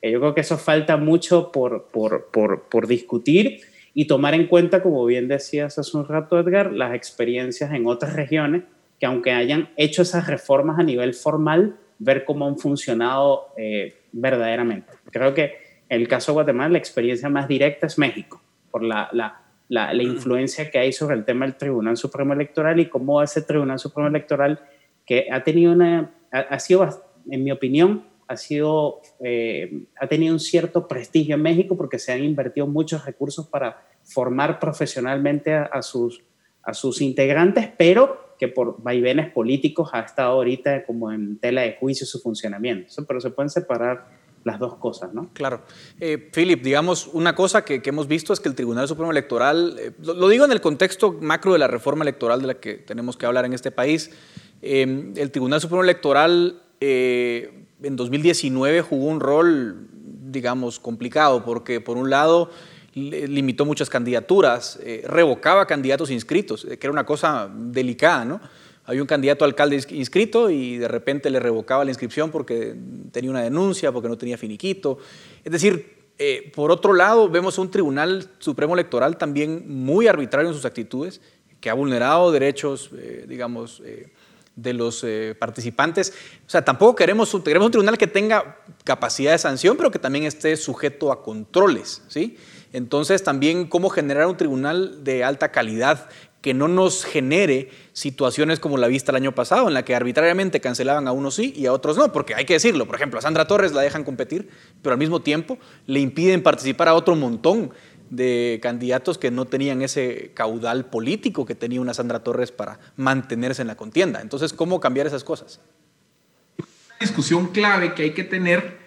Eh, yo creo que eso falta mucho por, por, por, por discutir y tomar en cuenta, como bien decías hace un rato, Edgar, las experiencias en otras regiones que aunque hayan hecho esas reformas a nivel formal, ver cómo han funcionado eh, verdaderamente. Creo que en el caso de Guatemala la experiencia más directa es México, por la, la la, influencia que hay sobre el tema del Tribunal Supremo Electoral y cómo ese Tribunal Supremo Electoral, que ha tenido una, ha, sido, en mi opinión, ha, sido, eh, ha tenido un cierto prestigio en México porque se han invertido muchos recursos para formar profesionalmente a, sus, a sus integrantes, pero que por vaivenes políticos ha estado ahorita como en tela de juicio su funcionamiento. Pero se pueden separar las dos cosas, ¿no? Claro. Eh, Philip, digamos, una cosa que, hemos visto es que el Tribunal Supremo Electoral, eh, lo, digo en el contexto macro de la reforma electoral de la que tenemos que hablar en este país, eh, el Tribunal Supremo Electoral en 2019 jugó un rol, digamos, complicado, porque por un lado limitó muchas candidaturas, revocaba candidatos inscritos, que era una cosa delicada, ¿no? había un candidato a alcalde inscrito y de repente le revocaba la inscripción porque tenía una denuncia, porque no tenía finiquito. Es decir, eh, por otro lado, vemos un Tribunal Supremo Electoral también muy arbitrario en sus actitudes, que ha vulnerado derechos, eh, digamos, eh, de los participantes. O sea, tampoco queremos queremos un tribunal que tenga capacidad de sanción, pero que también esté sujeto a controles, ¿sí? Entonces, también cómo generar un tribunal de alta calidad que no nos genere situaciones como la vista el año pasado, en la que arbitrariamente cancelaban a unos sí y a otros no, porque hay que decirlo, por ejemplo, a Sandra Torres la dejan competir, pero al mismo tiempo le impiden participar a otro montón de candidatos que no tenían ese caudal político que tenía una Sandra Torres para mantenerse en la contienda. Entonces, ¿cómo cambiar esas cosas? Una discusión clave que hay que tener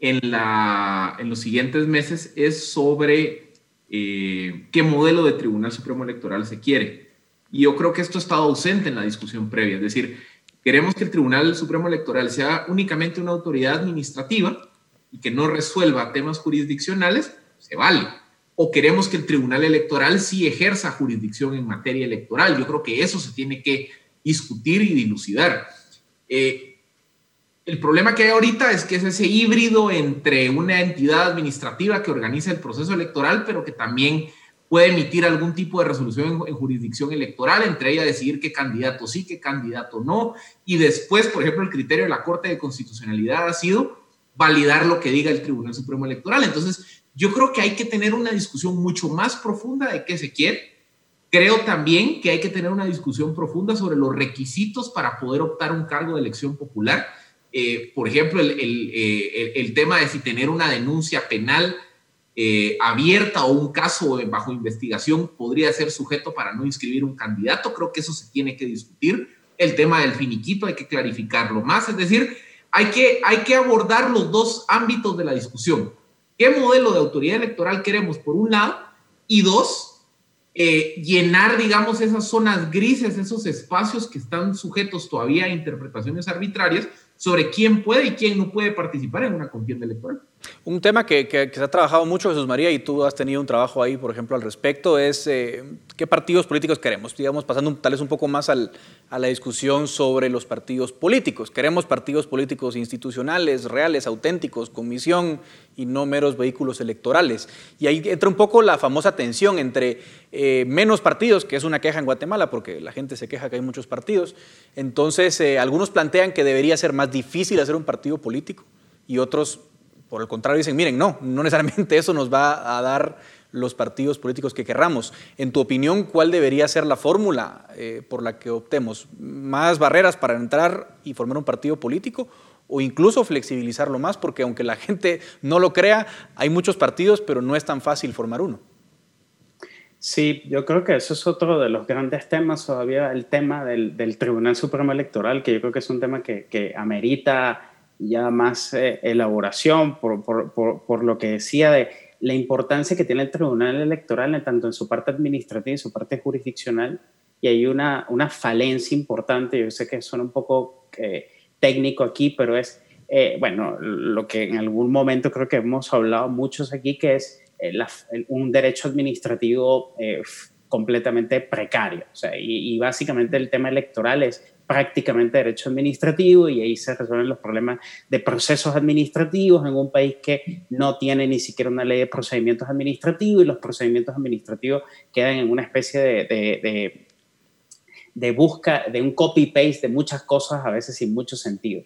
en, la, en los siguientes meses es sobre eh, qué modelo de Tribunal Supremo Electoral se quiere. Y yo creo que esto estado ausente en la discusión previa. Es decir, queremos que el Tribunal Supremo Electoral sea únicamente una autoridad administrativa y que no resuelva temas jurisdiccionales, se vale. O queremos que el Tribunal Electoral sí ejerza jurisdicción en materia electoral. Yo creo que eso se tiene que discutir y dilucidar. Eh, el problema que hay ahorita es que es ese híbrido entre una entidad administrativa que organiza el proceso electoral, pero que también puede emitir algún tipo de resolución en, jurisdicción electoral, entre ella decidir qué candidato sí, qué candidato no, y después, por ejemplo, el criterio de la Corte de Constitucionalidad ha sido validar lo que diga el Tribunal Supremo Electoral. Entonces, yo creo que hay que tener una discusión mucho más profunda de qué se quiere. Creo también que hay que tener una discusión profunda sobre los requisitos para poder optar un cargo de elección popular. Eh, por ejemplo, el, eh, el tema de si tener una denuncia penal eh, abierta o un caso bajo investigación podría ser sujeto para no inscribir un candidato. Creo que eso se tiene que discutir. El tema del finiquito hay que clarificarlo más. Es decir, hay que, hay que abordar los dos ámbitos de la discusión. ¿Qué modelo de autoridad electoral queremos por un lado? Y dos, eh, llenar, digamos, esas zonas grises, esos espacios que están sujetos todavía a interpretaciones arbitrarias sobre quién puede y quién no puede participar en una contienda electoral. Un tema que, se ha trabajado mucho, Jesús María, y tú has tenido un trabajo ahí, por ejemplo, al respecto, es eh, qué partidos políticos queremos. Digamos, pasando tal vez un poco más a la discusión sobre los partidos políticos. Queremos partidos políticos institucionales, reales, auténticos, con misión y no meros vehículos electorales. Y ahí entra un poco la famosa tensión entre eh, menos partidos, que es una queja en Guatemala, porque la gente se queja que hay muchos partidos. Entonces, eh, algunos plantean que debería ser más difícil hacer un partido político y otros por el contrario, dicen, miren, no, no necesariamente eso nos va a dar los partidos políticos que querramos. En tu opinión, ¿cuál debería ser la fórmula eh, por la que optemos? ¿Más barreras para entrar y formar un partido político? ¿O incluso flexibilizarlo más? Porque aunque la gente no lo crea, hay muchos partidos, pero no es tan fácil formar uno. Sí, yo creo que eso es otro de los grandes temas todavía, el tema del, Tribunal Supremo Electoral, que yo creo que es un tema que, que amerita ya más eh, elaboración por, por, por, lo que decía de la importancia que tiene el Tribunal Electoral tanto en su parte administrativa y en su parte jurisdiccional. Y hay una, una falencia importante, yo sé que suena un poco eh, técnico aquí, pero es, eh, bueno, lo que en algún momento creo que hemos hablado muchos aquí, que es un derecho administrativo completamente precario. O sea, y, y, básicamente el tema electoral es prácticamente derecho administrativo y ahí se resuelven los problemas de procesos administrativos en un país que no tiene ni siquiera una ley de procedimientos administrativos y los procedimientos administrativos quedan en una especie de, de, busca, de un copy-paste de muchas cosas a veces sin mucho sentido.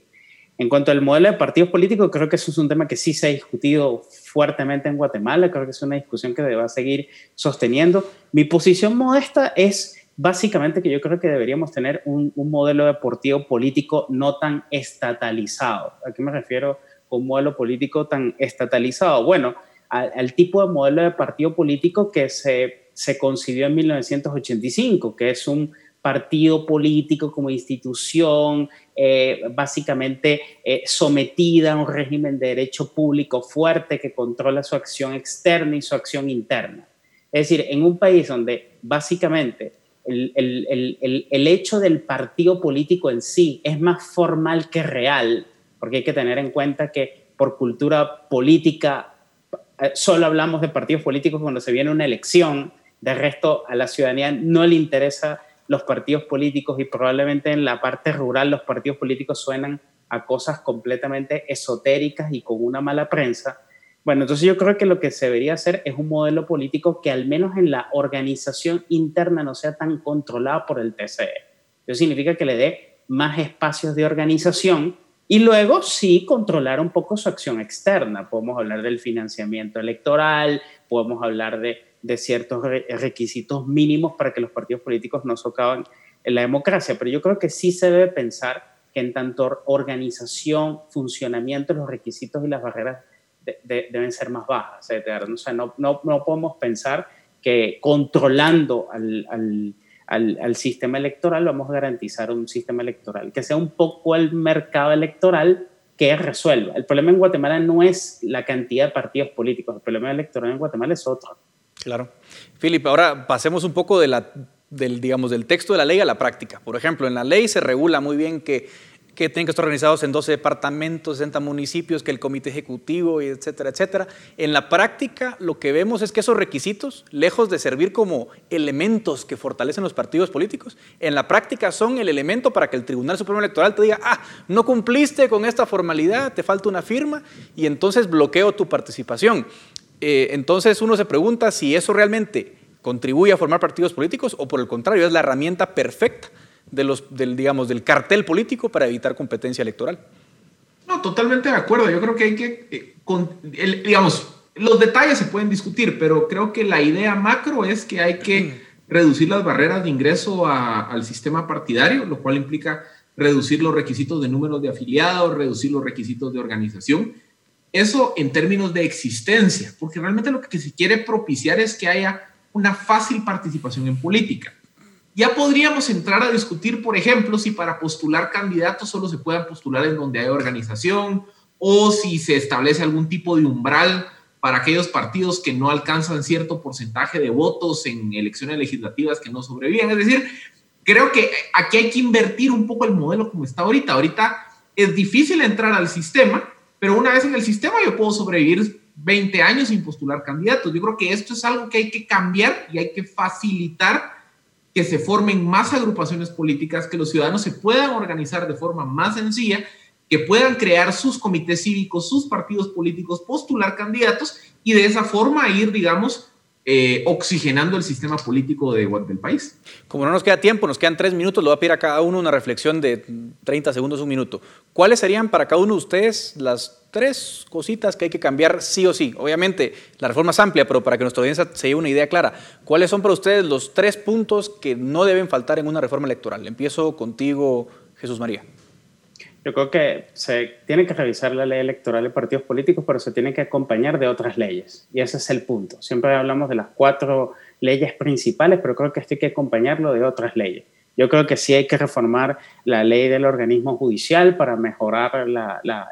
En cuanto al modelo de partidos políticos, creo que eso es un tema que sí se ha discutido fuertemente en Guatemala, creo que es una discusión que deba seguir sosteniendo. Mi posición modesta es básicamente que yo creo que deberíamos tener un, modelo deportivo político no tan estatalizado. ¿A qué me refiero con un modelo político tan estatalizado? Bueno, al, tipo de modelo de partido político que se, se concibió en 1985, que es un partido político como institución eh, básicamente eh, sometida a un régimen de derecho público fuerte que controla su acción externa y su acción interna. Es decir, en un país donde básicamente el, hecho del partido político en sí es más formal que real, porque hay que tener en cuenta que por cultura política eh, solo hablamos de partidos políticos cuando se viene una elección, de resto a la ciudadanía no le interesa los partidos políticos y probablemente en la parte rural los partidos políticos suenan a cosas completamente esotéricas y con una mala prensa, bueno, entonces yo creo que lo que se debería hacer es un modelo político que al menos en la organización interna no sea tan controlado por el TCE. Eso significa que le dé más espacios de organización y luego sí controlar un poco su acción externa. Podemos hablar del financiamiento electoral, podemos hablar de, de ciertos requisitos mínimos para que los partidos políticos no socavan en la democracia, pero yo creo que sí se debe pensar que en tanto organización, funcionamiento, los requisitos y las barreras deben ser más bajas. O sea, no, podemos pensar que controlando al, sistema electoral vamos a garantizar un sistema electoral que sea un poco el mercado electoral que resuelva. El problema en Guatemala no es la cantidad de partidos políticos, el problema electoral en Guatemala es otro. Claro. Filipe, ahora pasemos un poco del, digamos, del texto de la ley a la práctica. Por ejemplo, en la ley se regula muy bien que que tienen que estar organizados en 12 departamentos, 60 municipios, que el comité ejecutivo, etcétera, etcétera. En la práctica, lo que vemos es que esos requisitos, lejos de servir como elementos que fortalecen los partidos políticos, en la práctica son el elemento para que el Tribunal Supremo Electoral te diga, ah, no cumpliste con esta formalidad, te falta una firma, y entonces bloqueo tu participación. Eh, entonces uno se pregunta si eso realmente contribuye a formar partidos políticos o por el contrario, es la herramienta perfecta de los, del, digamos, del cartel político para evitar competencia electoral. No, totalmente de acuerdo. Yo creo que hay que, eh, digamos, los detalles se pueden discutir, pero creo que la idea macro es que hay que reducir las barreras de ingreso al sistema partidario, lo cual implica reducir los requisitos de números de afiliados, reducir los requisitos de organización. Eso en términos de existencia, porque realmente lo que se quiere propiciar es que haya una fácil participación en política. Ya podríamos entrar a discutir, por ejemplo, si para postular candidatos solo se puedan postular en donde hay organización o si se establece algún tipo de umbral para aquellos partidos que no alcanzan cierto porcentaje de votos en elecciones legislativas que no sobreviven. Es decir, creo que aquí hay que invertir un poco el modelo como está ahorita. Ahorita es difícil entrar al sistema, pero una vez en el sistema yo puedo sobrevivir 20 años sin postular candidatos. Yo creo que esto es algo que hay que cambiar y hay que facilitar que se formen más agrupaciones políticas, que los ciudadanos se puedan organizar de forma más sencilla, que puedan crear sus comités cívicos, sus partidos políticos, postular candidatos y de esa forma ir, digamos, eh, oxigenando el sistema político de, del país. Como no nos queda tiempo, nos quedan tres minutos, le voy a pedir a cada uno una reflexión de 30 segundos, un minuto. ¿Cuáles serían para cada uno de ustedes las tres cositas que hay que cambiar sí o sí? Obviamente, la reforma es amplia, pero para que nuestra audiencia se lleve una idea clara, ¿cuáles son para ustedes los tres puntos que no deben faltar en una reforma electoral? Empiezo contigo, Jesús María. Yo creo que se tiene que revisar la ley electoral de partidos políticos, pero se tiene que acompañar de otras leyes. Y ese es el punto. Siempre hablamos de las cuatro leyes principales, pero creo que esto hay que acompañarlo de otras leyes. Yo creo que sí hay que reformar la ley del organismo judicial para mejorar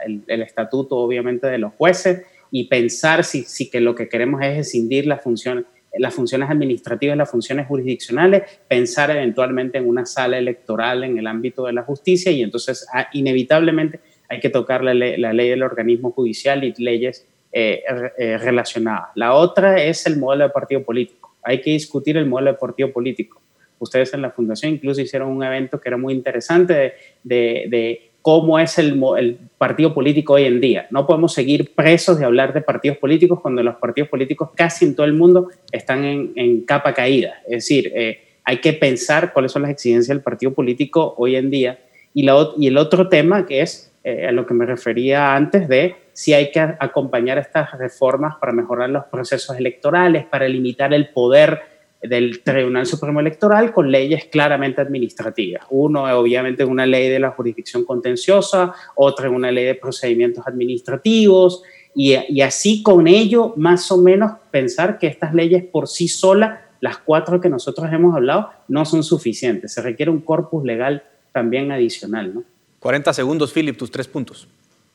el, estatuto, obviamente, de los jueces y pensar si, que lo que queremos es escindir las funciones las funciones administrativas las funciones jurisdiccionales, pensar eventualmente en una sala electoral en el ámbito de la justicia y entonces ah, inevitablemente hay que tocar la ley, del organismo judicial y leyes eh, eh, relacionadas. La otra es el modelo de partido político. Hay que discutir el modelo de partido político. Ustedes en la fundación incluso hicieron un evento que era muy interesante de cómo es el, el, partido político hoy en día. No podemos seguir presos de hablar de partidos políticos cuando los partidos políticos casi en todo el mundo están en, capa caída. Es decir, eh, hay que pensar cuáles son las exigencias del partido político hoy en día. Y, la, y el otro tema que es eh, a lo que me refería antes de si hay que acompañar estas reformas para mejorar los procesos electorales, para limitar el poder del Tribunal Supremo Electoral con leyes claramente administrativas. Uno, obviamente, una ley de la jurisdicción contenciosa, otra, una ley de procedimientos administrativos, y, y, así con ello, más o menos, pensar que estas leyes por sí solas, las cuatro que nosotros hemos hablado, no son suficientes. Se requiere un corpus legal también adicional. ¿no? 40 segundos, Philip, tus tres puntos.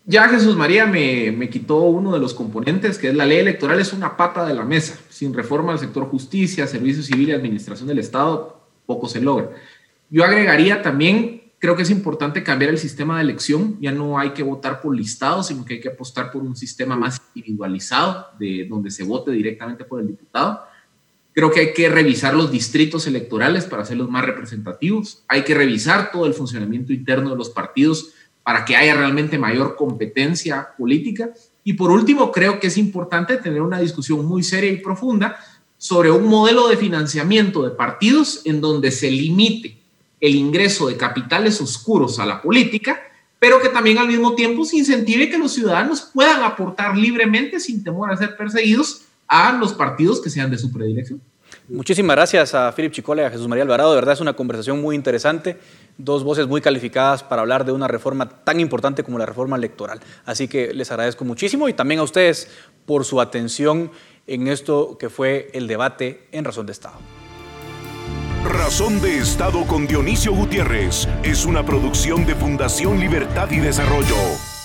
Ya Jesús María me, me, quitó uno de los componentes, que es la ley electoral, es una pata de la mesa. Sin reforma al sector justicia, servicio civil y administración del Estado, poco se logra. Yo agregaría también, creo que es importante cambiar el sistema de elección. Ya no hay que votar por listado, sino que hay que apostar por un sistema más individualizado, de donde se vote directamente por el diputado. Creo que hay que revisar los distritos electorales para hacerlos más representativos. Hay que revisar todo el funcionamiento interno de los partidos para que haya realmente mayor competencia política. Y por último, creo que es importante tener una discusión muy seria y profunda sobre un modelo de financiamiento de partidos en donde se limite el ingreso de capitales oscuros a la política, pero que también al mismo tiempo se incentive que los ciudadanos puedan aportar libremente sin temor a ser perseguidos a los partidos que sean de su predilección. Muchísimas gracias a Philip Chicole y a Jesús María Alvarado. De verdad es una conversación muy interesante. Dos voces muy calificadas para hablar de una reforma tan importante como la reforma electoral. Así que les agradezco muchísimo y también a ustedes por su atención en esto que fue el debate en Razón de Estado. Razón de Estado con Dionisio Gutiérrez es una producción de Fundación Libertad y Desarrollo.